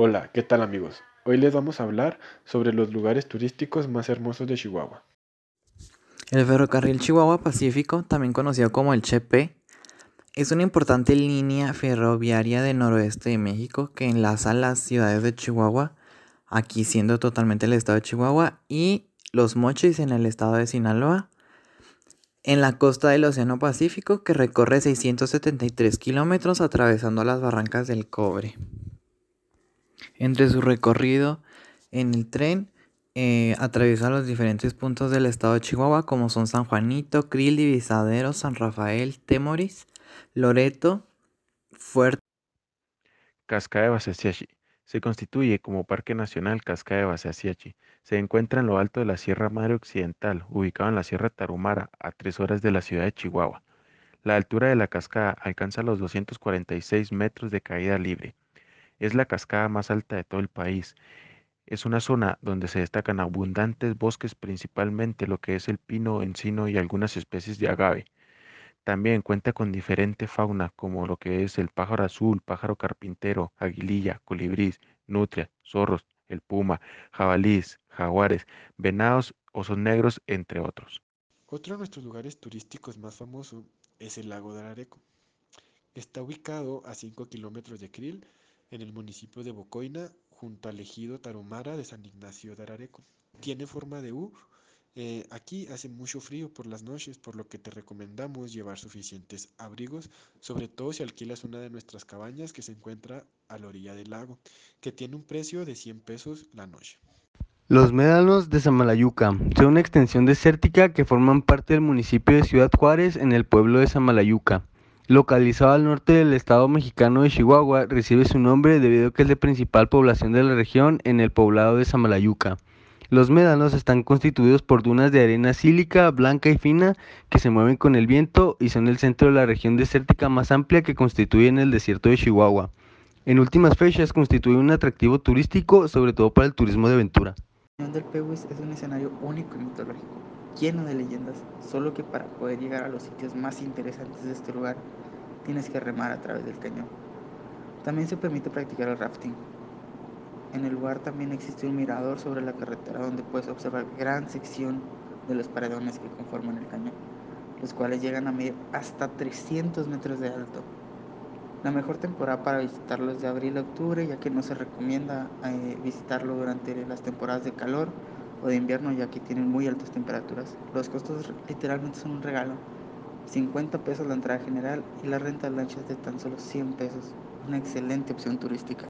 Hola, ¿qué tal amigos? Hoy les vamos a hablar sobre los lugares turísticos más hermosos de Chihuahua. El ferrocarril Chihuahua Pacífico, también conocido como el Chepe, es una importante línea ferroviaria del noroeste de México que enlaza las ciudades de Chihuahua, aquí siendo totalmente el estado de Chihuahua, y Los Mochis en el estado de Sinaloa, en la costa del Océano Pacífico que recorre 673 kilómetros atravesando las barrancas del cobre. Entre su recorrido en el tren eh, atraviesa los diferentes puntos del estado de Chihuahua como son San Juanito, Krill, Divisadero, San Rafael, Temoris, Loreto, Fuerte. Cascada de Basasiachi. Se constituye como Parque Nacional Cascada de Basasiachi. Se encuentra en lo alto de la Sierra Madre Occidental, ubicado en la Sierra Tarumara, a tres horas de la ciudad de Chihuahua. La altura de la cascada alcanza los 246 metros de caída libre. Es la cascada más alta de todo el país. Es una zona donde se destacan abundantes bosques, principalmente lo que es el pino, encino y algunas especies de agave. También cuenta con diferente fauna como lo que es el pájaro azul, pájaro carpintero, aguililla, colibrís, nutria, zorros, el puma, jabalís, jaguares, venados, osos negros, entre otros. Otro de nuestros lugares turísticos más famoso es el lago de Arareco. Está ubicado a 5 kilómetros de Krill en el municipio de Bocoina, junto al ejido Tarumara de San Ignacio de Arareco. Tiene forma de U. Eh, aquí hace mucho frío por las noches, por lo que te recomendamos llevar suficientes abrigos, sobre todo si alquilas una de nuestras cabañas que se encuentra a la orilla del lago, que tiene un precio de 100 pesos la noche. Los médanos de Samalayuca son una extensión desértica que forman parte del municipio de Ciudad Juárez en el pueblo de Samalayuca. Localizado al norte del estado mexicano de Chihuahua, recibe su nombre debido a que es la principal población de la región en el poblado de Samalayuca. Los médanos están constituidos por dunas de arena sílica, blanca y fina que se mueven con el viento y son el centro de la región desértica más amplia que constituye en el desierto de Chihuahua. En últimas fechas constituye un atractivo turístico, sobre todo para el turismo de aventura. El del es un escenario único y mitológico, lleno de leyendas, solo que para poder llegar a los sitios más interesantes de este lugar tienes que remar a través del cañón. También se permite practicar el rafting. En el lugar también existe un mirador sobre la carretera donde puedes observar gran sección de los paredones que conforman el cañón, los cuales llegan a medir hasta 300 metros de alto. La mejor temporada para visitarlo es de abril a octubre, ya que no se recomienda eh, visitarlo durante las temporadas de calor o de invierno, ya que tienen muy altas temperaturas. Los costos literalmente son un regalo. 50 pesos la entrada general y la renta de lanchas de tan solo 100 pesos. Una excelente opción turística.